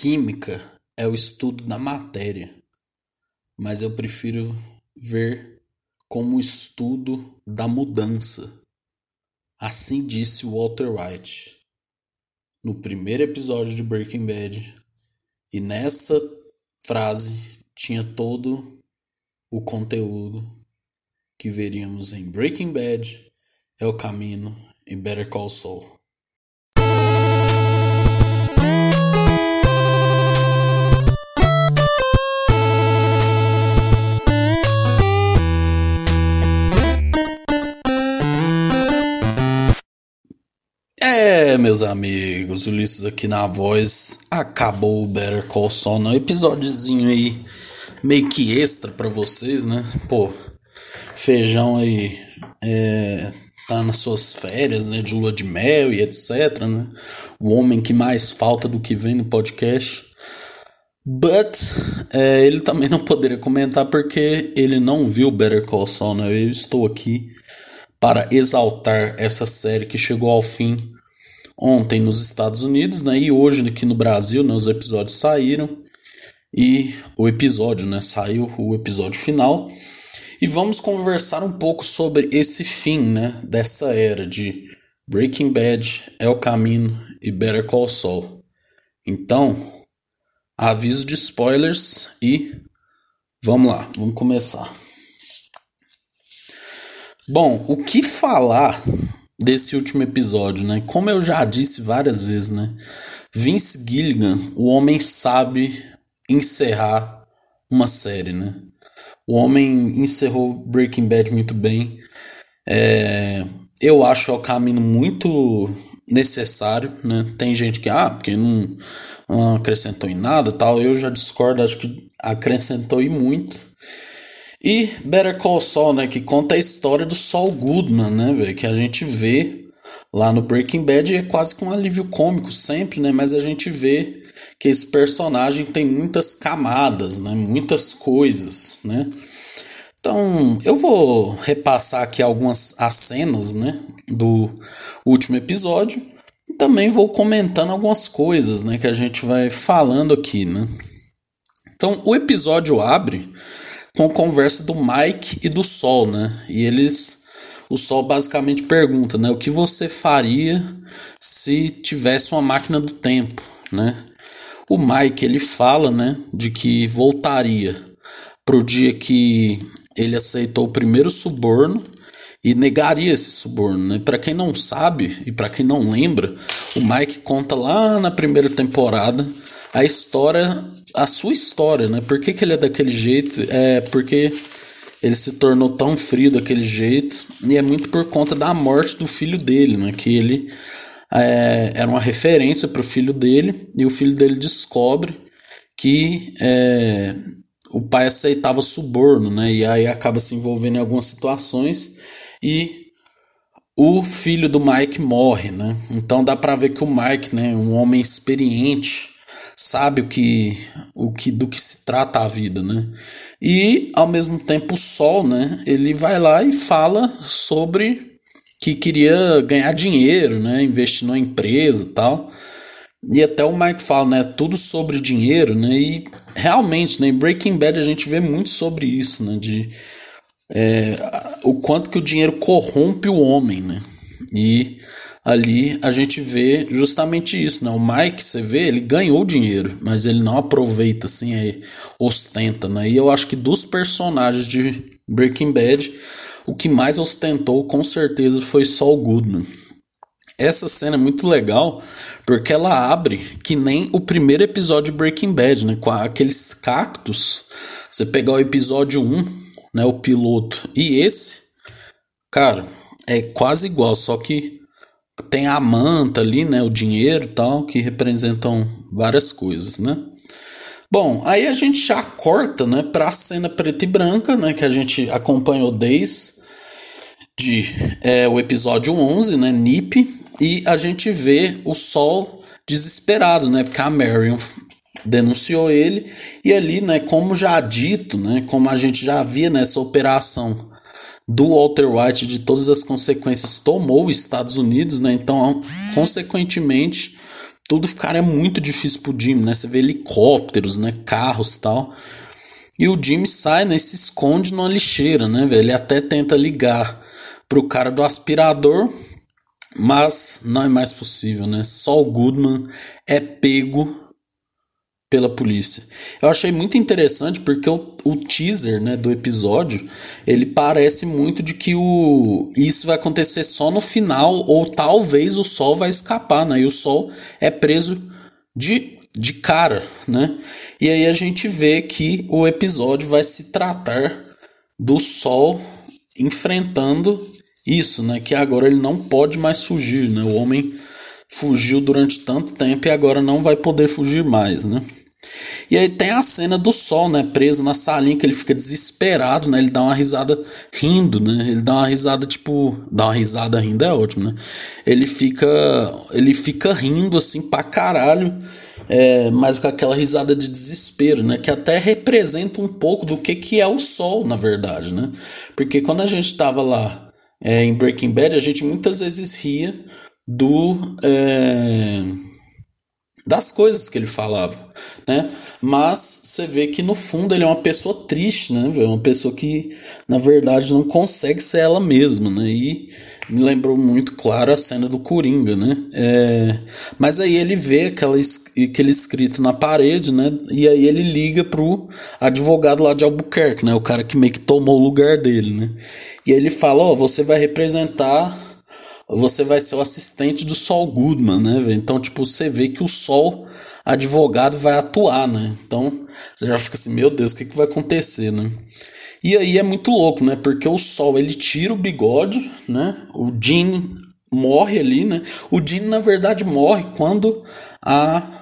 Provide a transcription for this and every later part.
Química é o estudo da matéria, mas eu prefiro ver como o estudo da mudança. Assim disse Walter White no primeiro episódio de Breaking Bad, e nessa frase tinha todo o conteúdo que veríamos em Breaking Bad, El Camino e Better Call Saul. Meus amigos, Ulisses aqui na voz. Acabou o Better Call Saul, um episódiozinho aí meio que extra para vocês, né? Pô, feijão aí é, tá nas suas férias, né, de lua de mel e etc, né? O homem que mais falta do que vem no podcast. But é, ele também não poderia comentar porque ele não viu Better Call Saul, né? Eu estou aqui para exaltar essa série que chegou ao fim ontem nos Estados Unidos, né? E hoje aqui no Brasil, né? Os episódios saíram e o episódio, né? Saiu o episódio final e vamos conversar um pouco sobre esse fim, né? Dessa era de Breaking Bad, El Camino e Better Call Saul. Então, aviso de spoilers e vamos lá, vamos começar. Bom, o que falar desse último episódio, né? Como eu já disse várias vezes, né? Vince Gilligan, o homem sabe encerrar uma série, né? O homem encerrou Breaking Bad muito bem. É, eu acho o caminho muito necessário, né? Tem gente que, ah, porque não, não acrescentou em nada tal. Eu já discordo, acho que acrescentou e muito. E Better Call Saul, né, que conta a história do Saul Goodman, né, que a gente vê lá no Breaking Bad é quase com um alívio cômico sempre, né, mas a gente vê que esse personagem tem muitas camadas, né, muitas coisas, né. Então, eu vou repassar aqui algumas as cenas, né, do último episódio e também vou comentando algumas coisas, né, que a gente vai falando aqui, né. Então, o episódio abre com conversa do Mike e do Sol, né? E eles o Sol basicamente pergunta, né, o que você faria se tivesse uma máquina do tempo, né? O Mike ele fala, né, de que voltaria pro dia que ele aceitou o primeiro suborno e negaria esse suborno, né? Para quem não sabe e para quem não lembra, o Mike conta lá na primeira temporada a história a sua história, né? Por que, que ele é daquele jeito? É porque ele se tornou tão frio daquele jeito e é muito por conta da morte do filho dele, né? Que ele é, era uma referência para o filho dele e o filho dele descobre que é, o pai aceitava suborno, né? E aí acaba se envolvendo em algumas situações e o filho do Mike morre, né? Então dá para ver que o Mike, né, um homem experiente, sabe o que, o que do que se trata a vida, né? E ao mesmo tempo o Sol, né? Ele vai lá e fala sobre que queria ganhar dinheiro, né? Investir numa empresa, e tal. E até o Mike fala, né? Tudo sobre dinheiro, né? E realmente, né? Em Breaking Bad a gente vê muito sobre isso, né? De é, o quanto que o dinheiro corrompe o homem, né? E ali a gente vê justamente isso, né? O Mike, você vê, ele ganhou dinheiro, mas ele não aproveita assim, aí, ostenta, né? E eu acho que dos personagens de Breaking Bad, o que mais ostentou com certeza foi Saul Goodman. Essa cena é muito legal porque ela abre que nem o primeiro episódio de Breaking Bad, né? Com aqueles cactos. Você pegar o episódio 1, né? O piloto, e esse, cara, é quase igual, só que tem a manta ali, né, o dinheiro e tal, que representam várias coisas, né? Bom, aí a gente já corta, né, para a cena preta e branca, né, que a gente acompanhou desde de, é, o episódio 11, né, Nip, e a gente vê o Sol desesperado, né, porque a Marion denunciou ele e ali, né, como já dito, né, como a gente já via nessa operação do Walter White de todas as consequências tomou os Estados Unidos, né? Então, consequentemente, tudo ficaria muito difícil pro Jimmy, né? Você vê helicópteros, né? Carros tal. E o Jimmy sai, né? E se esconde numa lixeira, né, velho? Ele até tenta ligar pro cara do aspirador, mas não é mais possível, né? Só o Goodman é pego pela polícia. Eu achei muito interessante porque o, o teaser né, do episódio ele parece muito de que o, isso vai acontecer só no final ou talvez o Sol vai escapar, né? E o Sol é preso de, de cara, né? E aí a gente vê que o episódio vai se tratar do Sol enfrentando isso, né? Que agora ele não pode mais fugir, né? O homem fugiu durante tanto tempo e agora não vai poder fugir mais, né? E aí tem a cena do sol, né, preso na salinha que ele fica desesperado, né? Ele dá uma risada rindo, né? Ele dá uma risada tipo, dá uma risada rindo é ótimo, né? Ele fica ele fica rindo assim pra caralho. É, mas com aquela risada de desespero, né? Que até representa um pouco do que, que é o sol, na verdade, né? Porque quando a gente tava lá é, em Breaking Bad, a gente muitas vezes ria do. É, das coisas que ele falava, né? Mas você vê que no fundo ele é uma pessoa triste, né? É uma pessoa que na verdade não consegue ser ela mesma, né? E me lembrou muito claro a cena do Coringa, né? É... Mas aí ele vê aquela, aquele escrito na parede, né? E aí ele liga pro advogado lá de Albuquerque, né? O cara que meio que tomou o lugar dele, né? E aí ele fala: Ó, oh, você vai representar você vai ser o assistente do Sol Goodman, né? Então, tipo, você vê que o Sol advogado vai atuar, né? Então, você já fica assim, meu Deus, o que, que vai acontecer, né? E aí é muito louco, né? Porque o Sol, ele tira o bigode, né? O Jean morre ali, né? O Jean, na verdade, morre quando a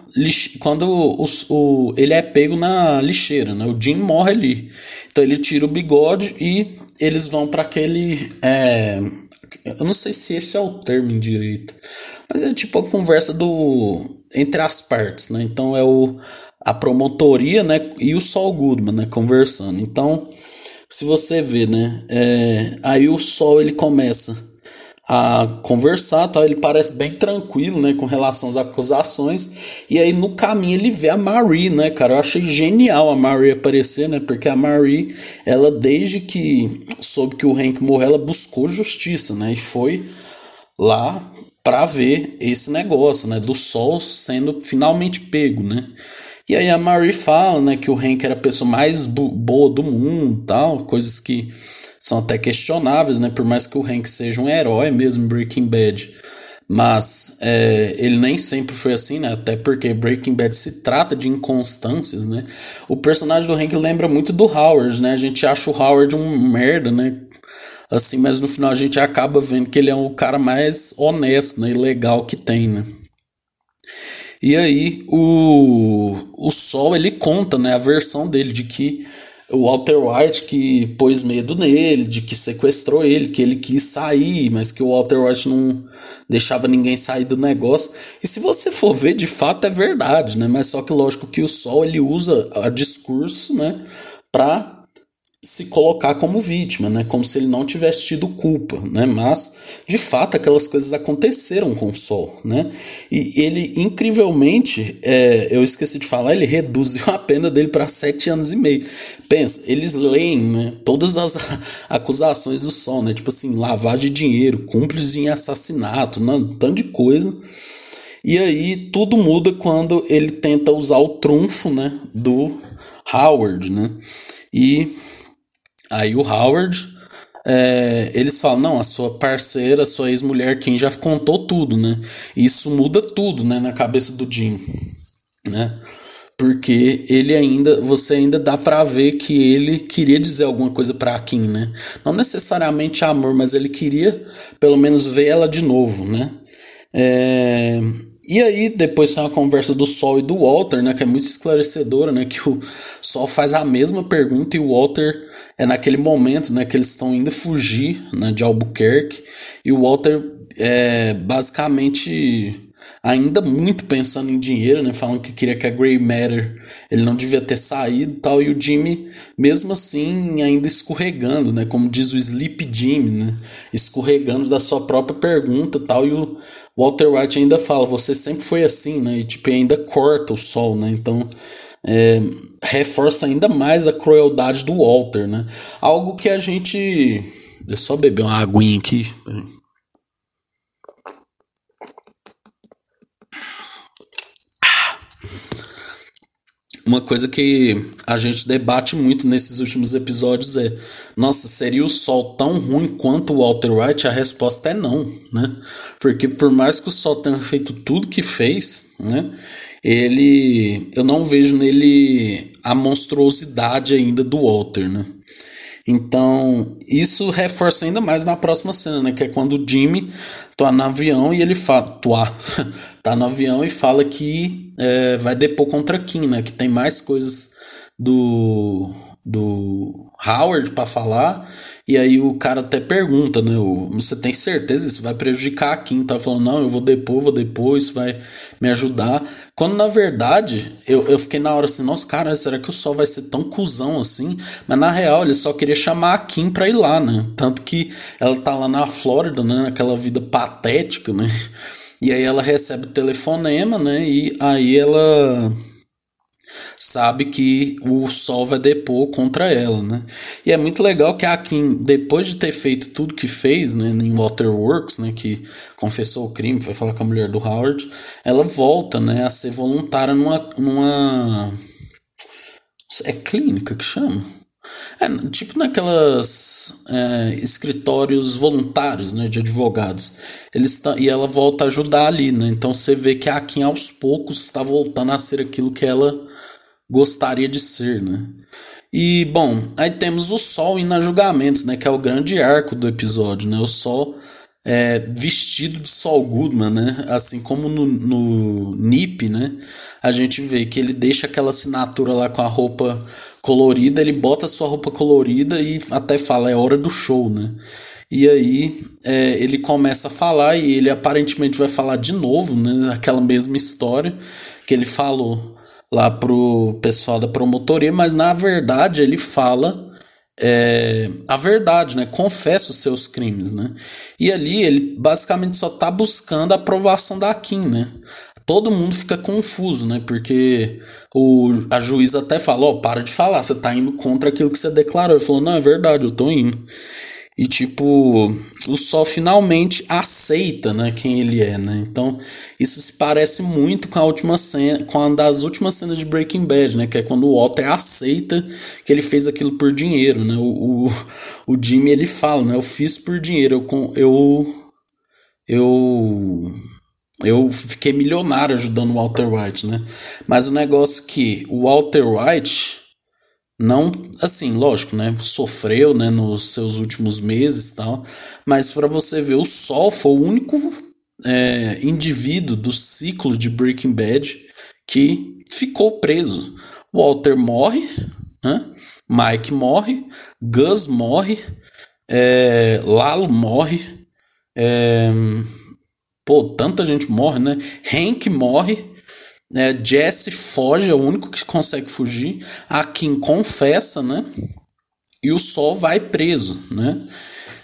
quando o, o, ele é pego na lixeira, né? O Jim morre ali. Então ele tira o bigode e eles vão para aquele é, eu não sei se esse é o termo em direito, mas é tipo a conversa do entre as partes, né? Então é o a promotoria, né, e o Sol Goodman, né, conversando. Então, se você vê, né, é, aí o Sol ele começa a conversar, tal, ele parece bem tranquilo, né, com relação às acusações. E aí no caminho ele vê a Marie, né, cara? Eu achei genial a Marie aparecer, né? Porque a Marie, ela desde que soube que o Hank morreu, ela buscou justiça, né? E foi lá para ver esse negócio, né, do Sol sendo finalmente pego, né? E aí a Marie fala, né, que o Hank era a pessoa mais boa do mundo, tal, coisas que são até questionáveis, né? Por mais que o Hank seja um herói mesmo Breaking Bad. Mas é, ele nem sempre foi assim, né? Até porque Breaking Bad se trata de inconstâncias, né? O personagem do Hank lembra muito do Howard, né? A gente acha o Howard um merda, né? Assim, mas no final a gente acaba vendo que ele é o cara mais honesto né? e legal que tem, né? E aí o, o Sol ele conta, né, a versão dele de que o Walter White que pôs medo nele, de que sequestrou ele, que ele quis sair, mas que o Walter White não deixava ninguém sair do negócio. E se você for ver, de fato é verdade, né? Mas só que lógico que o Sol ele usa a discurso, né, para se colocar como vítima, né? Como se ele não tivesse tido culpa, né? Mas de fato aquelas coisas aconteceram com o Sol, né? E ele incrivelmente, é, eu esqueci de falar, ele reduziu a pena dele para sete anos e meio. Pensa, eles leem, né? Todas as acusações do Sol, né? Tipo assim, lavagem de dinheiro, cúmplice em assassinato, né? tanto de coisa. E aí tudo muda quando ele tenta usar o trunfo, né? Do Howard, né? E Aí o Howard, é, eles falam, não, a sua parceira, a sua ex-mulher, quem já contou tudo, né? Isso muda tudo, né, na cabeça do Jim, né? Porque ele ainda, você ainda dá para ver que ele queria dizer alguma coisa para Kim, né? Não necessariamente amor, mas ele queria pelo menos ver ela de novo, né? É, e aí depois tem a conversa do Sol e do Walter, né, que é muito esclarecedora, né, que o Sol faz a mesma pergunta e o Walter é naquele momento, né, que eles estão indo fugir, né, de Albuquerque, e o Walter é basicamente ainda muito pensando em dinheiro, né? Falando que queria que a Grey Matter ele não devia ter saído tal. E o Jimmy, mesmo assim, ainda escorregando, né? Como diz o Sleep Jimmy, né? Escorregando da sua própria pergunta tal. E o Walter White ainda fala: Você sempre foi assim, né? E tipo, ainda corta o sol, né? Então. É, reforça ainda mais a crueldade do Walter, né? Algo que a gente. Deixa eu só beber uma aguinha aqui. Uma coisa que a gente debate muito nesses últimos episódios é: nossa, seria o Sol tão ruim quanto o Walter White? A resposta é não, né? Porque por mais que o Sol tenha feito tudo que fez, né? Ele, eu não vejo nele a monstruosidade ainda do Walter, né? Então, isso reforça ainda mais na próxima cena, né? Que é quando o Jimmy tá no avião e ele fala. Tuá, tá no avião e fala que é, vai depor contra Kim, né? Que tem mais coisas do, do Howard para falar. E aí o cara até pergunta, né? Você tem certeza isso vai prejudicar a Kim? Tá falando, não, eu vou depor, vou depor, isso vai me ajudar. Quando na verdade eu, eu fiquei na hora assim, nossa, cara, será que o Sol vai ser tão cuzão assim? Mas na real ele só queria chamar a Kim pra ir lá, né? Tanto que ela tá lá na Flórida, né? Naquela vida patética, né? E aí ela recebe o telefonema, né? E aí ela sabe que o Sol vai depor contra ela, né? E é muito legal que a Kim, depois de ter feito tudo que fez, né, em Waterworks, né, que confessou o crime, foi falar com a mulher do Howard, ela volta, né, a ser voluntária numa, numa é clínica que chama? É, tipo naquelas é, escritórios voluntários né, de advogados. Eles tá, e ela volta a ajudar ali, né? Então você vê que a Kim aos poucos está voltando a ser aquilo que ela gostaria de ser, né? E bom, aí temos o Sol indo a julgamento, né? Que é o grande arco do episódio, né? O Sol é, vestido de Saul Goodman, né? Assim como no, no Nip, né? A gente vê que ele deixa aquela assinatura lá com a roupa colorida, ele bota sua roupa colorida e até fala, é hora do show, né? E aí é, ele começa a falar e ele aparentemente vai falar de novo, né? Aquela mesma história que ele falou lá pro pessoal da promotoria, mas na verdade ele fala é, a verdade, né? Confessa os seus crimes, né? E ali ele basicamente só tá buscando a aprovação da Kim, né? Todo mundo fica confuso, né? Porque o, a juíza até falou, oh, para de falar, você tá indo contra aquilo que você declarou. Ele falou, não, é verdade, eu tô indo. E tipo, o Sol finalmente aceita, né, quem ele é, né? Então, isso se parece muito com a última cena, com uma das últimas cenas de Breaking Bad, né, que é quando o Walter aceita que ele fez aquilo por dinheiro, né? O, o, o Jimmy ele fala, né, eu fiz por dinheiro, eu eu eu eu fiquei milionário ajudando o Walter White, né? Mas o negócio é que o Walter White não assim lógico né sofreu né nos seus últimos meses tal mas para você ver o Sol foi o único é, indivíduo do ciclo de Breaking Bad que ficou preso Walter morre né? Mike morre Gus morre é, Lalo morre é, pô tanta gente morre né Hank morre é, Jesse foge, é o único que consegue fugir. A Kim confessa, né? E o Sol vai preso, né?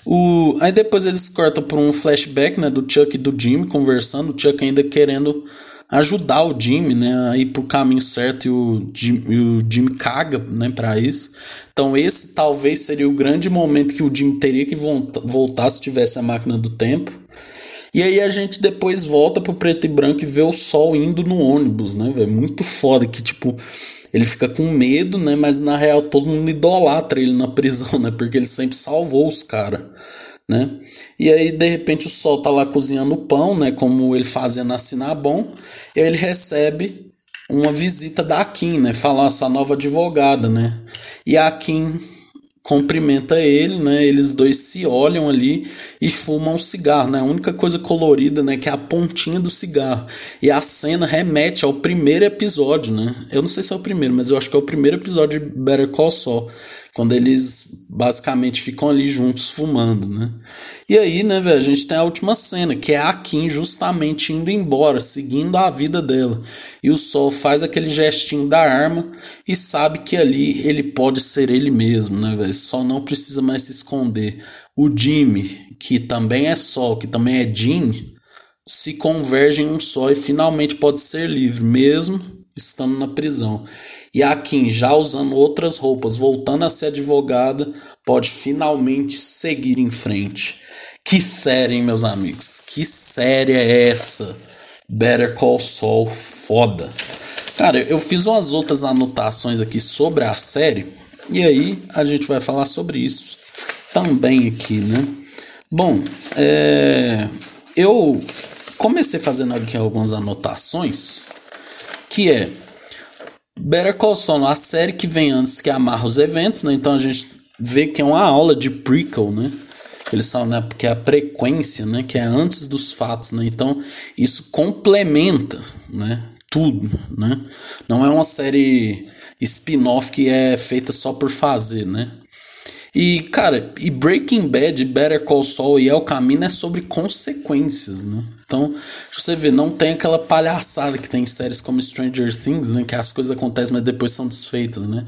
O, aí depois eles cortam por um flashback né, do Chuck e do Jimmy conversando, o Chuck ainda querendo ajudar o Jimmy né, a ir pro caminho certo e o, Jim, e o Jimmy caga né, para isso. Então esse talvez seria o grande momento que o Jimmy teria que voltar se tivesse a máquina do tempo. E aí a gente depois volta pro preto e branco e vê o sol indo no ônibus, né, velho? Muito foda que, tipo, ele fica com medo, né? Mas na real todo mundo idolatra ele na prisão, né? Porque ele sempre salvou os caras, né? E aí de repente o sol tá lá cozinhando pão, né? Como ele fazia na Sinabon. E aí ele recebe uma visita da Kim, né? Falar sua nova advogada, né? E a Kim cumprimenta ele, né? Eles dois se olham ali e fumam um cigarro, né? A única coisa colorida, né, que é a pontinha do cigarro. E a cena remete ao primeiro episódio, né? Eu não sei se é o primeiro, mas eu acho que é o primeiro episódio de Better Call Saul, Quando eles basicamente ficam ali juntos fumando, né? E aí, né, velho, a gente tem a última cena, que é a Kim justamente indo embora, seguindo a vida dela. E o Sol faz aquele gestinho da arma e sabe que ali ele pode ser ele mesmo, né, velho? Só não precisa mais se esconder. O Jimmy, que também é Sol, que também é Jean, se converge em um só e finalmente pode ser livre, mesmo estando na prisão. E a Kim, já usando outras roupas, voltando a ser advogada, pode finalmente seguir em frente. Que série, hein, meus amigos? Que série é essa? Better Call Saul, foda. Cara, eu fiz umas outras anotações aqui sobre a série e aí a gente vai falar sobre isso também aqui, né? Bom, é, eu comecei fazendo aqui algumas anotações que é Better Call Saul, a série que vem antes que amarra os eventos, né? Então a gente vê que é uma aula de prequel, né? Eles falam, né? Porque é a frequência, né? Que é antes dos fatos, né? Então isso complementa, né? Tudo, né? Não é uma série spin-off que é feita só por fazer, né? E, cara, e Breaking Bad, Better Call Saul e El Camino é sobre consequências, né? Então, você vê, não tem aquela palhaçada que tem em séries como Stranger Things, né? Que as coisas acontecem, mas depois são desfeitas, né?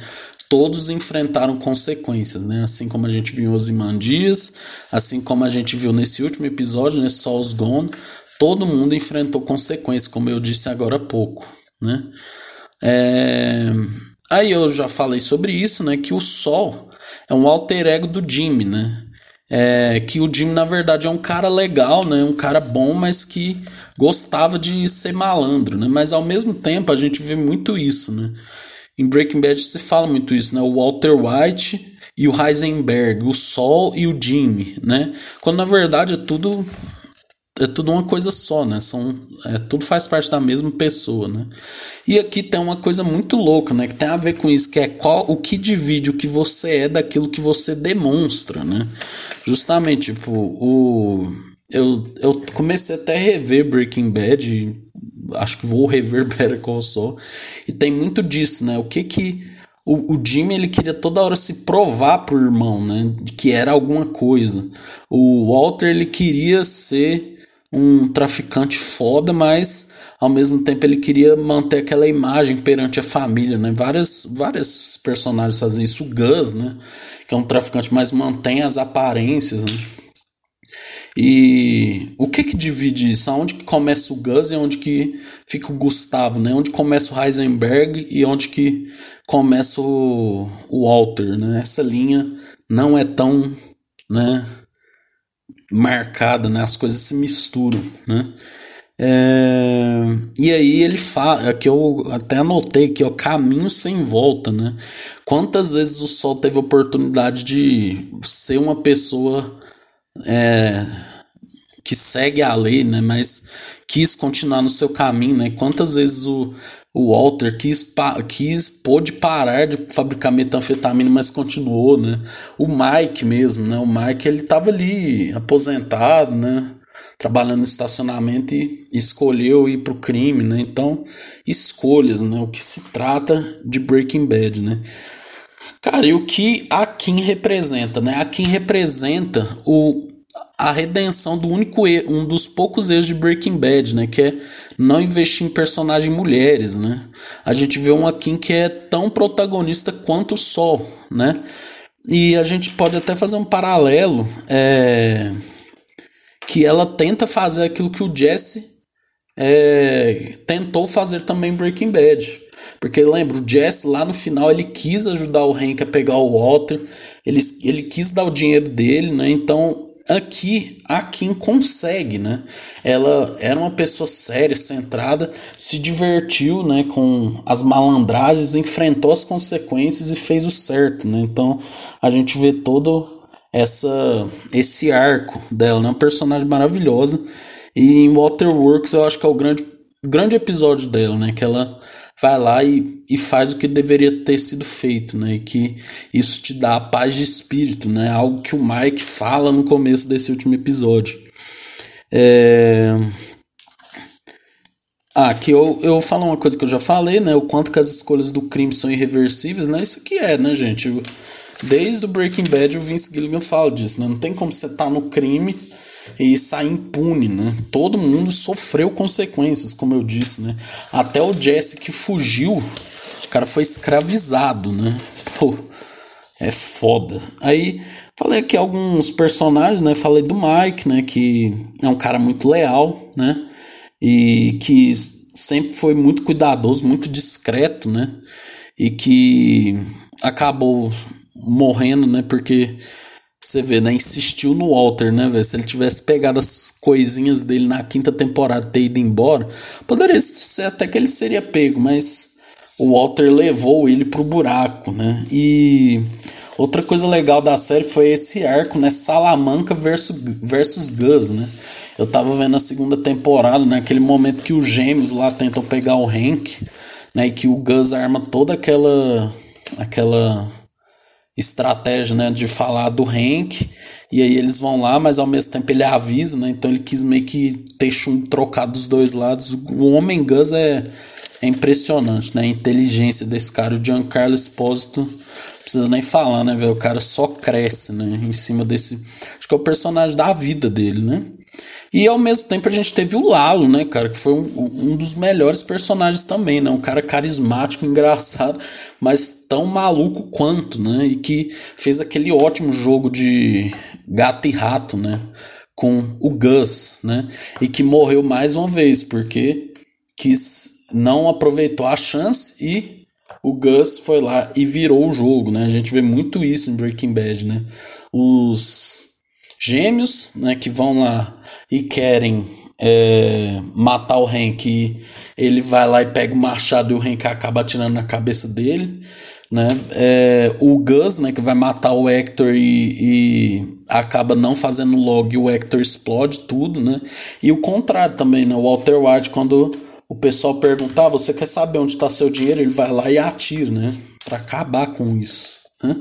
Todos enfrentaram consequências, né? Assim como a gente viu em Ozymandias, assim como a gente viu nesse último episódio, nesse Saul's Gone, todo mundo enfrentou consequências, como eu disse agora há pouco, né? É... Aí eu já falei sobre isso, né? Que o Sol é um alter ego do Jimmy, né? É, que o Jimmy, na verdade, é um cara legal, né? Um cara bom, mas que gostava de ser malandro, né? Mas ao mesmo tempo a gente vê muito isso, né? Em Breaking Bad se fala muito isso, né? O Walter White e o Heisenberg, o Sol e o Jimmy, né? Quando na verdade é tudo é tudo uma coisa só, né? São, é, tudo faz parte da mesma pessoa, né? E aqui tem uma coisa muito louca, né? Que tem a ver com isso, que é qual o que divide o que você é daquilo que você demonstra, né? Justamente, tipo, o eu, eu comecei até a rever Breaking Bad, acho que vou rever Better Call Saul, e tem muito disso, né? O que que o, o Jimmy ele queria toda hora se provar pro irmão, né? Que era alguma coisa. O Walter ele queria ser um traficante foda, mas ao mesmo tempo ele queria manter aquela imagem perante a família, né? Várias, várias personagens fazem isso. O Gus, né? Que é um traficante, mas mantém as aparências, né? E o que que divide isso? Aonde que começa o Gus e onde que fica o Gustavo, né? Onde começa o Heisenberg e onde que começa o, o Walter, né? Essa linha não é tão, né? Marcada, né? As coisas se misturam, né? É, e aí ele fala, que eu até anotei é o caminho sem volta, né? Quantas vezes o Sol teve oportunidade de ser uma pessoa é, que segue a lei, né? Mas quis continuar no seu caminho, né? Quantas vezes o, o Walter quis, quis pôde parar de fabricar metanfetamina, mas continuou, né? O Mike mesmo, né? O Mike ele tava ali aposentado, né? Trabalhando no estacionamento e escolheu ir pro crime, né? Então, escolhas, né? O que se trata de Breaking Bad, né? Cara, e o que a Kim representa, né? A Kim representa o a redenção do único um dos poucos erros de Breaking Bad, né, que é não investir em personagens mulheres, né? A gente vê uma Kim que é tão protagonista quanto o Sol, né? E a gente pode até fazer um paralelo, é, que ela tenta fazer aquilo que o Jesse é, tentou fazer também em Breaking Bad. Porque lembra, o Jesse lá no final ele quis ajudar o Hank a pegar o Walter, ele, ele quis dar o dinheiro dele, né? Então aqui a Kim consegue, né? Ela era uma pessoa séria, centrada, se divertiu, né, com as malandragens, enfrentou as consequências e fez o certo, né? Então a gente vê todo essa esse arco dela, né? Uma personagem maravilhosa. E em Waterworks eu acho que é o grande grande episódio dela, né? Que ela vai lá e, e faz o que deveria ter sido feito, né? E que isso te dá a paz de espírito, né? Algo que o Mike fala no começo desse último episódio. É... Ah, que eu, eu falo uma coisa que eu já falei, né? O quanto que as escolhas do crime são irreversíveis, né? Isso aqui é, né, gente? Desde o Breaking Bad o Vince Gilligan fala disso, né? Não tem como você estar tá no crime e sair impune, né? Todo mundo sofreu consequências, como eu disse, né? Até o Jesse que fugiu, o cara foi escravizado, né? Pô, é foda. Aí falei aqui alguns personagens, né? Falei do Mike, né? Que é um cara muito leal, né? E que sempre foi muito cuidadoso, muito discreto, né? E que acabou morrendo, né? Porque você vê, né? Insistiu no Walter, né, velho? Se ele tivesse pegado as coisinhas dele na quinta temporada e ter ido embora, poderia ser até que ele seria pego, mas o Walter levou ele pro buraco, né? E outra coisa legal da série foi esse arco, né? Salamanca versus, versus Gus, né? Eu tava vendo a segunda temporada, naquele né? momento que os gêmeos lá tentam pegar o Hank, né? E que o Gus arma toda aquela aquela estratégia, né, de falar do Hank, e aí eles vão lá, mas ao mesmo tempo ele avisa, né, então ele quis meio que ter um trocado dos dois lados. O Homem Gus é, é impressionante, né, a inteligência desse cara, o Giancarlo Esposito, precisa nem falar, né, velho, o cara só cresce, né, em cima desse, acho que é o personagem da vida dele, né. E ao mesmo tempo a gente teve o Lalo, né, cara, que foi um, um dos melhores personagens também, né? Um cara carismático, engraçado, mas tão maluco quanto, né? E que fez aquele ótimo jogo de gato e rato, né? Com o Gus, né? E que morreu mais uma vez, porque quis, não aproveitou a chance e o Gus foi lá e virou o jogo, né? A gente vê muito isso em Breaking Bad, né? Os gêmeos, né, que vão lá e querem é, matar o Hank, ele vai lá e pega o machado e o Hank acaba atirando na cabeça dele. Né? É, o Gus, né, que vai matar o Hector e, e, acaba não fazendo log e o Hector explode tudo, né? E o contrário também, né? O Walter White, quando o pessoal perguntar, ah, você quer saber onde está seu dinheiro? Ele vai lá e atira, né? Para acabar com isso, né?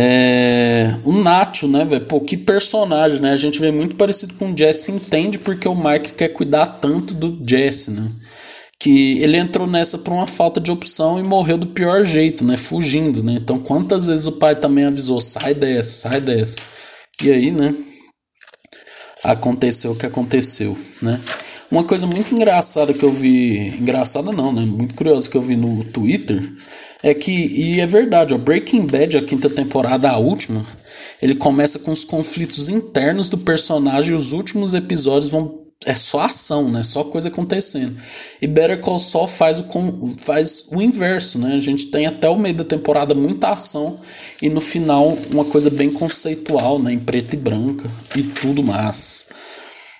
É, o Nacho, né, velho? Pô, que personagem, né? A gente vê muito parecido com o Jesse, entende porque o Mike quer cuidar tanto do Jesse, né? Que ele entrou nessa por uma falta de opção e morreu do pior jeito, né? Fugindo, né? Então, quantas vezes o pai também avisou: sai dessa, sai dessa. E aí, né? Aconteceu o que aconteceu, né? Uma coisa muito engraçada que eu vi. Engraçada não, né? Muito curiosa que eu vi no Twitter é que, e é verdade, ó, Breaking Bad, a quinta temporada, a última, ele começa com os conflitos internos do personagem e os últimos episódios vão é só ação, né? Só coisa acontecendo. E Better Call Saul faz o, faz o inverso, né? A gente tem até o meio da temporada muita ação e no final uma coisa bem conceitual, né? Em preto e branca e tudo mais.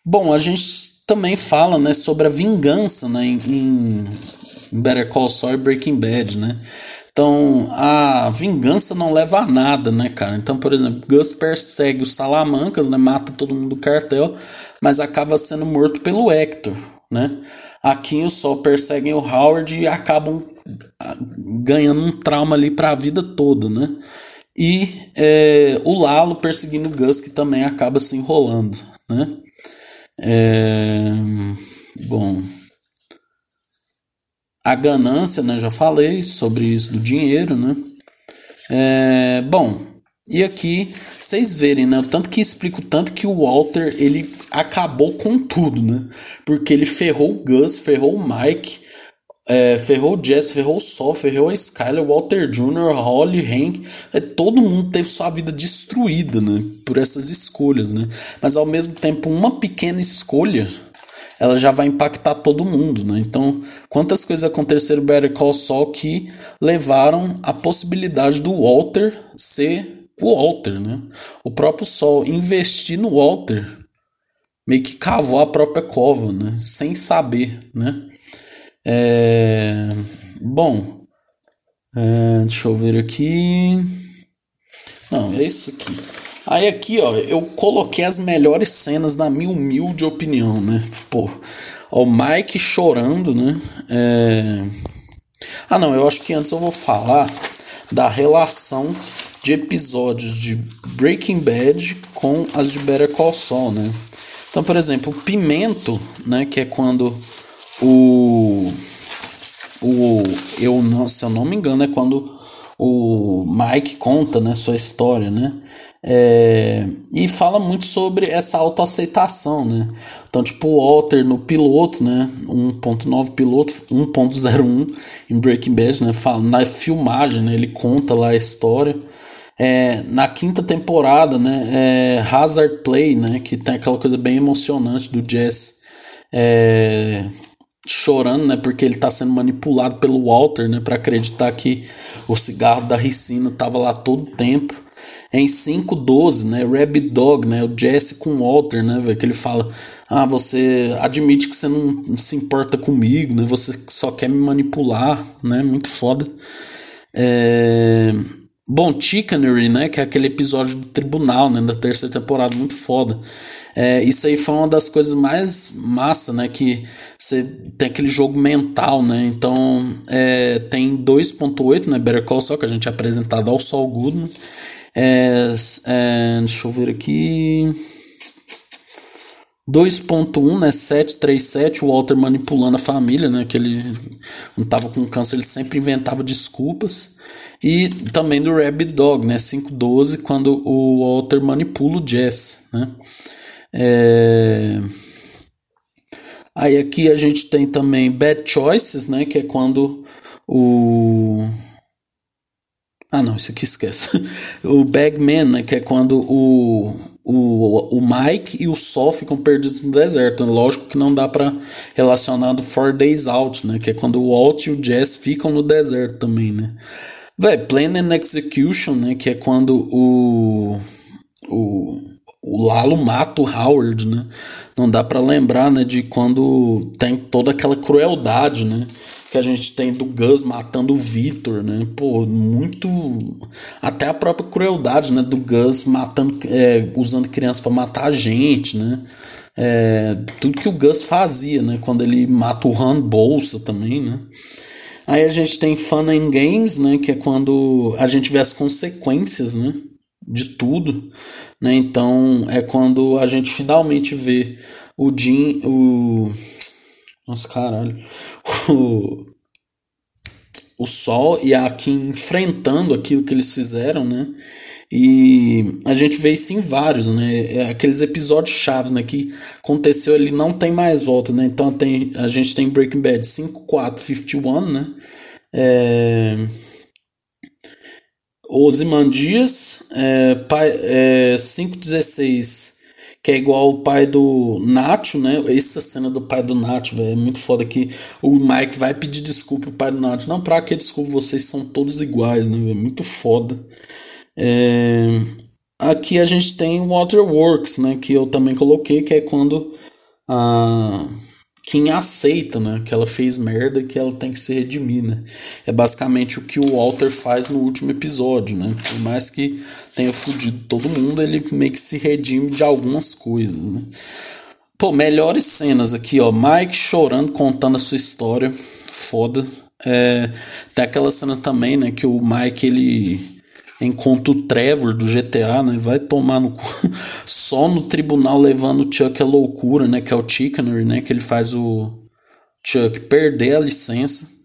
Bom, a gente também fala, né? Sobre a vingança, né? Em, Better Call Saul e Breaking Bad, né? Então, a vingança não leva a nada, né, cara? Então, por exemplo, Gus persegue os Salamancas, né? Mata todo mundo do cartel, mas acaba sendo morto pelo Hector, né? Aqui o Sol perseguem o Howard e acabam ganhando um trauma ali para a vida toda, né? E é, o Lalo perseguindo o Gus, que também acaba se enrolando, né? É, bom, a ganância, né? Já falei sobre isso do dinheiro, né? É, bom, e aqui vocês verem, né? O tanto que explico tanto que o Walter ele acabou com tudo, né? Porque ele ferrou o Gus, ferrou o Mike, é, ferrou o Jess, ferrou o Sol, ferrou a Skyler, Walter Jr., Holly, Hank. É, todo mundo teve sua vida destruída, né? Por essas escolhas, né? Mas ao mesmo tempo, uma pequena escolha ela já vai impactar todo mundo, né? Então, quantas coisas aconteceram Better Call Saul que levaram a possibilidade do Walter ser o Walter, né? O próprio Sol investir no Walter meio que cavou a própria cova, né? Sem saber, né? É... Bom, é... deixa eu ver aqui. Não, é isso aqui. Aí aqui, ó, eu coloquei as melhores cenas na minha humilde opinião, né? Pô, ó, o Mike chorando, né? É... Ah, não, eu acho que antes eu vou falar da relação de episódios de Breaking Bad com as de Better Call Saul, né? Então, por exemplo, o Pimento, né, que é quando o o eu não, se eu não me engano é quando o Mike conta né sua história né é, e fala muito sobre essa autoaceitação, né? Então, tipo, o Walter no piloto, né? 1.9 piloto, 1.01 em Breaking Bad, né? Fala, na filmagem, né? Ele conta lá a história. É, na quinta temporada, né? É Hazard Play, né? Que tem aquela coisa bem emocionante do Jess é, chorando, né? Porque ele está sendo manipulado pelo Walter, né? Para acreditar que o cigarro da ricina tava lá todo o tempo. Em 5.12, né, Rabbit Dog, né, o Jesse com o Walter, né, que ele fala, ah, você admite que você não se importa comigo, né, você só quer me manipular, né, muito foda. É... Bom, Chickenery, né, que é aquele episódio do tribunal, né, da terceira temporada, muito foda. É, isso aí foi uma das coisas mais massa, né, que você tem aquele jogo mental, né, então é, tem 2.8, né, Better Call Saul, que a gente é apresentado ao Saul Goodman, é, é, deixa eu ver aqui. 2.1, né, 737, o Walter manipulando a família, né, que ele não tava com câncer, ele sempre inventava desculpas. E também do Rabbit Dog, né, 512, quando o Walter manipula o Jess, né. É... Aí aqui a gente tem também Bad Choices, né, que é quando o ah, não, isso aqui esquece. o Bagman, né, que é quando o, o, o Mike e o Sol ficam perdidos no deserto. Lógico que não dá para relacionar do Four Days Out, né, que é quando o Walt e o Jess ficam no deserto também, né. Véi, Plan and Execution, né, que é quando o, o, o Lalo mata o Howard, né. Não dá para lembrar, né, de quando tem toda aquela crueldade, né que a gente tem do Gus matando o Victor, né? Pô, muito. Até a própria crueldade, né? Do Gus matando, é, usando crianças para matar a gente, né? É, tudo que o Gus fazia, né? Quando ele mata o Han Bolsa também, né? Aí a gente tem Fun and Games, né? Que é quando a gente vê as consequências, né? De tudo, né? Então é quando a gente finalmente vê o Jim, o nossa, caralho. O, o Sol e a Kim enfrentando aquilo que eles fizeram, né? E a gente vê isso em vários, né? É aqueles episódios chaves, né? Que aconteceu ali não tem mais volta, né? Então tem, a gente tem Breaking Bad 5451, né? É... Ozymandias, é, é, 516 que é igual o pai do Nacho, né? Essa cena do pai do Nacho, velho, é muito foda que o Mike vai pedir desculpa pro pai do Nacho. Não, pra que desculpa? Vocês são todos iguais, né? É muito foda. É... Aqui a gente tem Waterworks, né? Que eu também coloquei, que é quando a quem aceita, né, que ela fez merda e que ela tem que se redimir, né? É basicamente o que o Walter faz no último episódio, né? Por mais que tenha fudido todo mundo, ele meio que se redime de algumas coisas, né? Pô, melhores cenas aqui, ó. Mike chorando, contando a sua história. Foda. É, tem aquela cena também, né, que o Mike, ele encontra o Trevor do GTA, né? Vai tomar no só no tribunal levando o Chuck a loucura, né? Que é o Chickener, né? Que ele faz o Chuck perder a licença.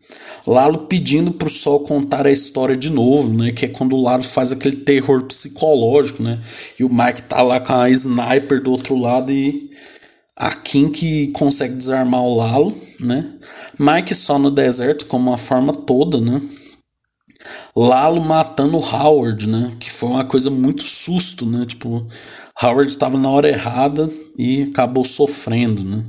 Lalo pedindo pro Sol contar a história de novo, né? Que é quando o Lalo faz aquele terror psicológico, né? E o Mike tá lá com a sniper do outro lado e a Kim que consegue desarmar o Lalo, né? Mike só no deserto como uma forma toda, né? Lalo matando o Howard, né? Que foi uma coisa muito susto, né? Tipo, Howard estava na hora errada e acabou sofrendo, né?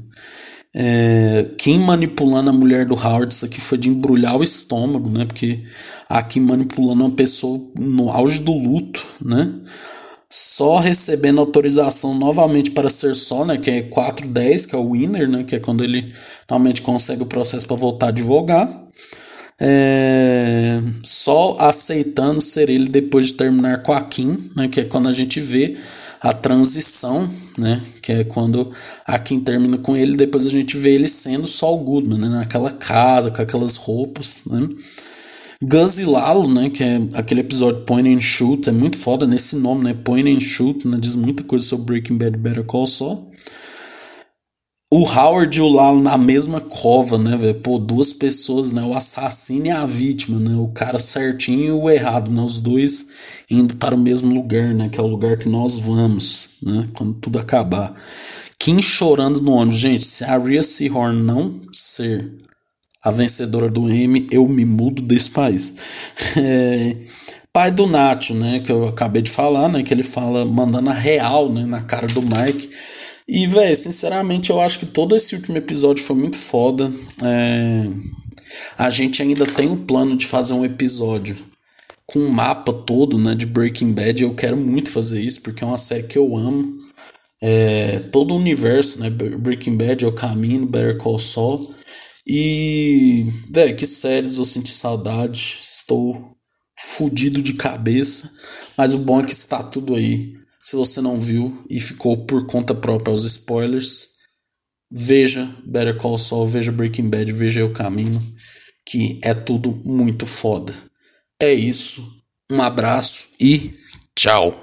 É, Kim manipulando a mulher do Howard, isso aqui foi de embrulhar o estômago, né? Porque a Kim manipulando uma pessoa no auge do luto, né? Só recebendo autorização novamente para ser só, né? Que é 410, que é o winner, né? Que é quando ele realmente consegue o processo para voltar a advogar é, só aceitando ser ele depois de terminar com a Kim, né, que é quando a gente vê a transição, né, que é quando a Kim termina com ele, depois a gente vê ele sendo só o Goodman, né, naquela casa, com aquelas roupas, né. Gus e Lalo, né, que é aquele episódio Point and Shoot, é muito foda nesse nome, né, Point and Shoot, né, diz muita coisa sobre Breaking Bad Better Call Saul. O Howard e o Lalo na mesma cova, né, velho? Pô, duas pessoas, né? O assassino e a vítima, né? O cara certinho e o errado, né? Os dois indo para o mesmo lugar, né? Que é o lugar que nós vamos, né? Quando tudo acabar. Kim chorando no ônibus. Gente, se a Rhea Seahorn não ser a vencedora do M, eu me mudo desse país. É, pai do Nacho, né? Que eu acabei de falar, né? Que ele fala mandando a real, né? Na cara do Mike. E, velho, sinceramente, eu acho que todo esse último episódio foi muito foda. É... A gente ainda tem o plano de fazer um episódio com um mapa todo, né, de Breaking Bad. Eu quero muito fazer isso porque é uma série que eu amo. É... Todo o universo, né, Breaking Bad é o caminho, Better Call Saul. E, velho, que séries eu senti saudade. Estou fudido de cabeça. Mas o bom é que está tudo aí se você não viu e ficou por conta própria aos spoilers, veja Better Call Saul, veja Breaking Bad, veja O Caminho, que é tudo muito foda. É isso, um abraço e tchau!